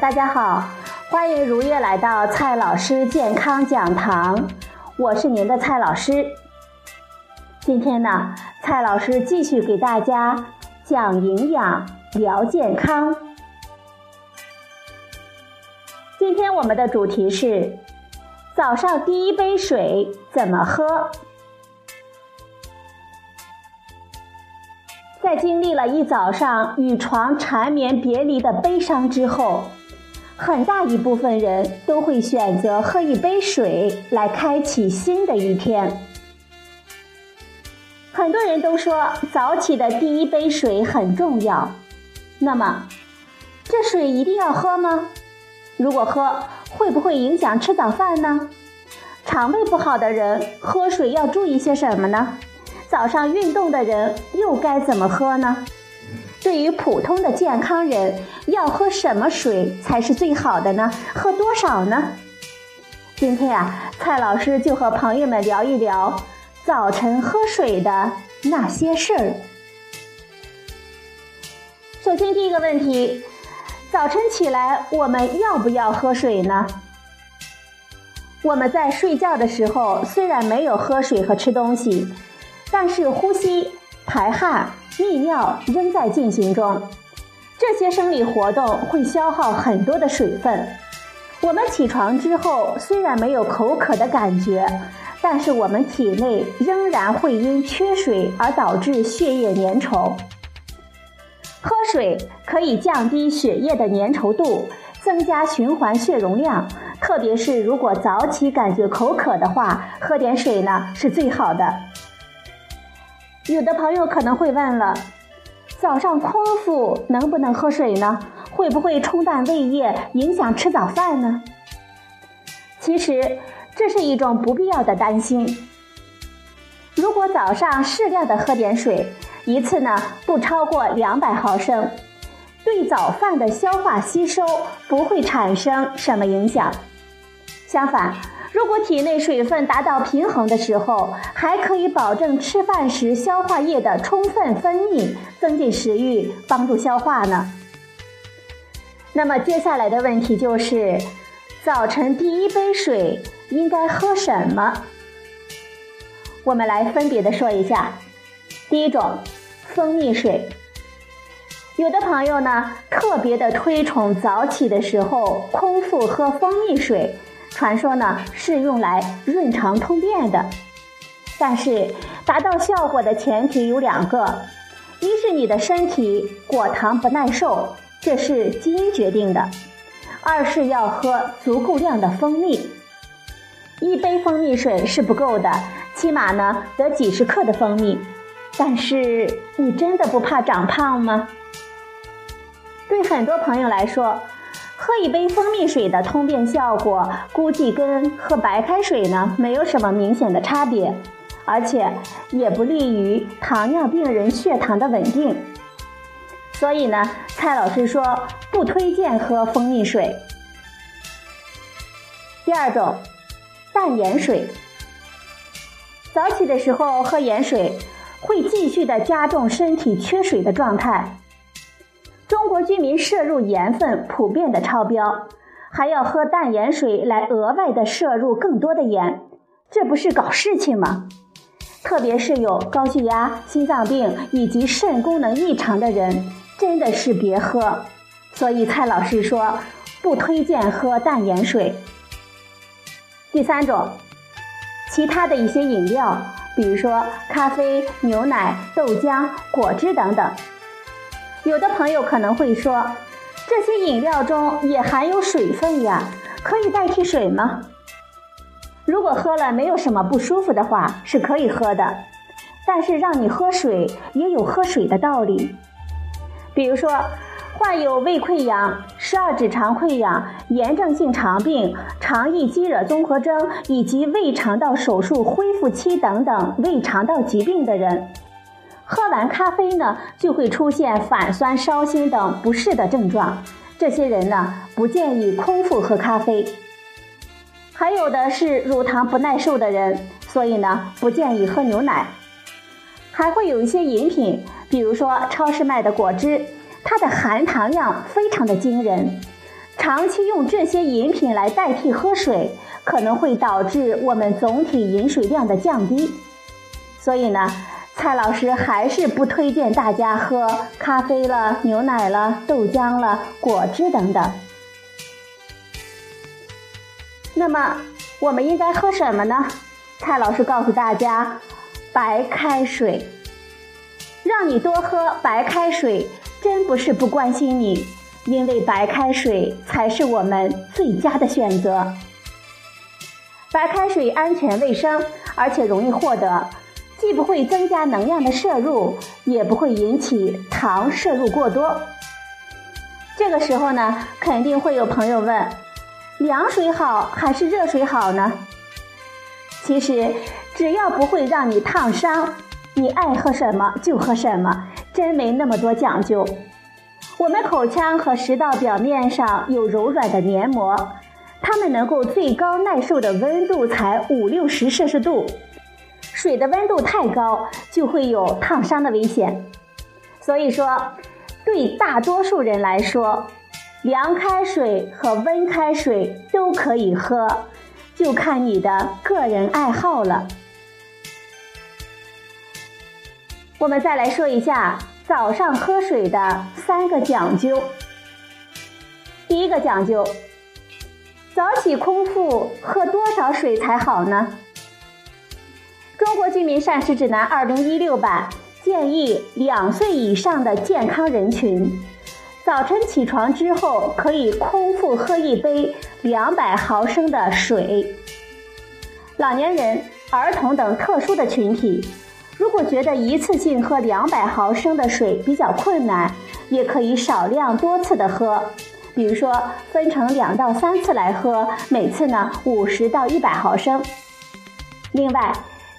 大家好，欢迎如约来到蔡老师健康讲堂，我是您的蔡老师。今天呢，蔡老师继续给大家讲营养、聊健康。今天我们的主题是早上第一杯水怎么喝？在经历了一早上与床缠绵别离的悲伤之后，很大一部分人都会选择喝一杯水来开启新的一天。很多人都说早起的第一杯水很重要，那么这水一定要喝吗？如果喝，会不会影响吃早饭呢？肠胃不好的人喝水要注意些什么呢？早上运动的人又该怎么喝呢？对于普通的健康人，要喝什么水才是最好的呢？喝多少呢？今天啊，蔡老师就和朋友们聊一聊早晨喝水的那些事儿。首先，第一个问题，早晨起来我们要不要喝水呢？我们在睡觉的时候虽然没有喝水和吃东西。但是呼吸、排汗、泌尿仍在进行中，这些生理活动会消耗很多的水分。我们起床之后虽然没有口渴的感觉，但是我们体内仍然会因缺水而导致血液粘稠。喝水可以降低血液的粘稠度，增加循环血容量。特别是如果早起感觉口渴的话，喝点水呢是最好的。有的朋友可能会问了：早上空腹能不能喝水呢？会不会冲淡胃液，影响吃早饭呢？其实这是一种不必要的担心。如果早上适量的喝点水，一次呢不超过两百毫升，对早饭的消化吸收不会产生什么影响。相反，如果体内水分达到平衡的时候，还可以保证吃饭时消化液的充分分泌，增进食欲，帮助消化呢。那么接下来的问题就是，早晨第一杯水应该喝什么？我们来分别的说一下。第一种，蜂蜜水。有的朋友呢，特别的推崇早起的时候空腹喝蜂蜜水。传说呢是用来润肠通便的，但是达到效果的前提有两个：一是你的身体果糖不耐受，这是基因决定的；二是要喝足够量的蜂蜜。一杯蜂蜜水是不够的，起码呢得几十克的蜂蜜。但是你真的不怕长胖吗？对很多朋友来说。喝一杯蜂蜜水的通便效果，估计跟喝白开水呢没有什么明显的差别，而且也不利于糖尿病人血糖的稳定。所以呢，蔡老师说不推荐喝蜂蜜水。第二种，淡盐水。早起的时候喝盐水，会继续的加重身体缺水的状态。中国居民摄入盐分普遍的超标，还要喝淡盐水来额外的摄入更多的盐，这不是搞事情吗？特别是有高血压、心脏病以及肾功能异常的人，真的是别喝。所以蔡老师说不推荐喝淡盐水。第三种，其他的一些饮料，比如说咖啡、牛奶、豆浆、果汁等等。有的朋友可能会说，这些饮料中也含有水分呀，可以代替水吗？如果喝了没有什么不舒服的话，是可以喝的。但是让你喝水也有喝水的道理。比如说，患有胃溃疡、十二指肠溃疡、炎症性肠病、肠易激惹综合征以及胃肠道手术恢复期等等胃肠道疾病的人。喝完咖啡呢，就会出现反酸、烧心等不适的症状。这些人呢，不建议空腹喝咖啡。还有的是乳糖不耐受的人，所以呢，不建议喝牛奶。还会有一些饮品，比如说超市卖的果汁，它的含糖量非常的惊人。长期用这些饮品来代替喝水，可能会导致我们总体饮水量的降低。所以呢，蔡老师还是不推荐大家喝咖啡了、牛奶了、豆浆了、果汁等等。那么，我们应该喝什么呢？蔡老师告诉大家，白开水。让你多喝白开水，真不是不关心你。因为白开水才是我们最佳的选择。白开水安全卫生，而且容易获得，既不会增加能量的摄入，也不会引起糖摄入过多。这个时候呢，肯定会有朋友问：凉水好还是热水好呢？其实，只要不会让你烫伤，你爱喝什么就喝什么，真没那么多讲究。我们口腔和食道表面上有柔软的黏膜，它们能够最高耐受的温度才五六十摄氏度。水的温度太高就会有烫伤的危险。所以说，对大多数人来说，凉开水和温开水都可以喝，就看你的个人爱好了。我们再来说一下。早上喝水的三个讲究。第一个讲究，早起空腹喝多少水才好呢？中国居民膳食指南二零一六版建议，两岁以上的健康人群，早晨起床之后可以空腹喝一杯两百毫升的水。老年人、儿童等特殊的群体。如果觉得一次性喝两百毫升的水比较困难，也可以少量多次的喝，比如说分成两到三次来喝，每次呢五十到一百毫升。另外，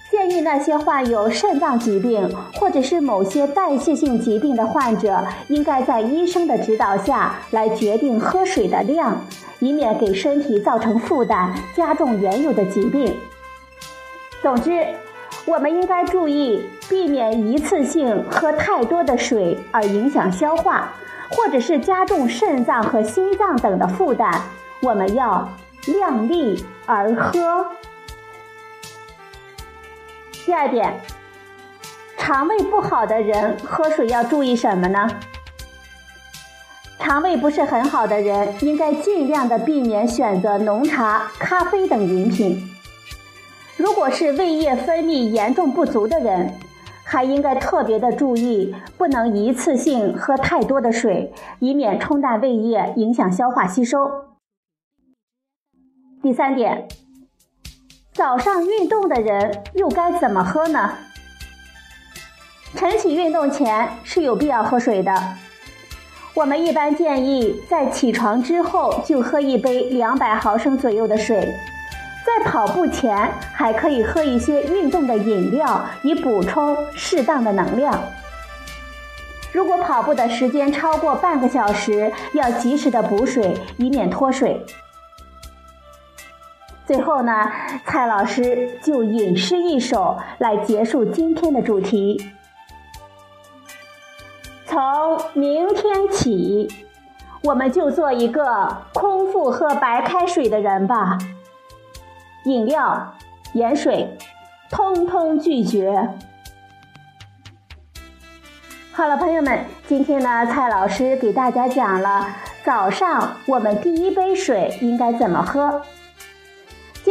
建议那些患有肾脏疾病或者是某些代谢性疾病的患者，应该在医生的指导下来决定喝水的量，以免给身体造成负担，加重原有的疾病。总之。我们应该注意避免一次性喝太多的水而影响消化，或者是加重肾脏和心脏等的负担。我们要量力而喝。第二点，肠胃不好的人喝水要注意什么呢？肠胃不是很好的人，应该尽量的避免选择浓茶、咖啡等饮品。如果是胃液分泌严重不足的人，还应该特别的注意，不能一次性喝太多的水，以免冲淡胃液，影响消化吸收。第三点，早上运动的人又该怎么喝呢？晨起运动前是有必要喝水的，我们一般建议在起床之后就喝一杯两百毫升左右的水。在跑步前还可以喝一些运动的饮料，以补充适当的能量。如果跑步的时间超过半个小时，要及时的补水，以免脱水。最后呢，蔡老师就吟诗一首来结束今天的主题：从明天起，我们就做一个空腹喝白开水的人吧。饮料、盐水，通通拒绝。好了，朋友们，今天呢，蔡老师给大家讲了早上我们第一杯水应该怎么喝。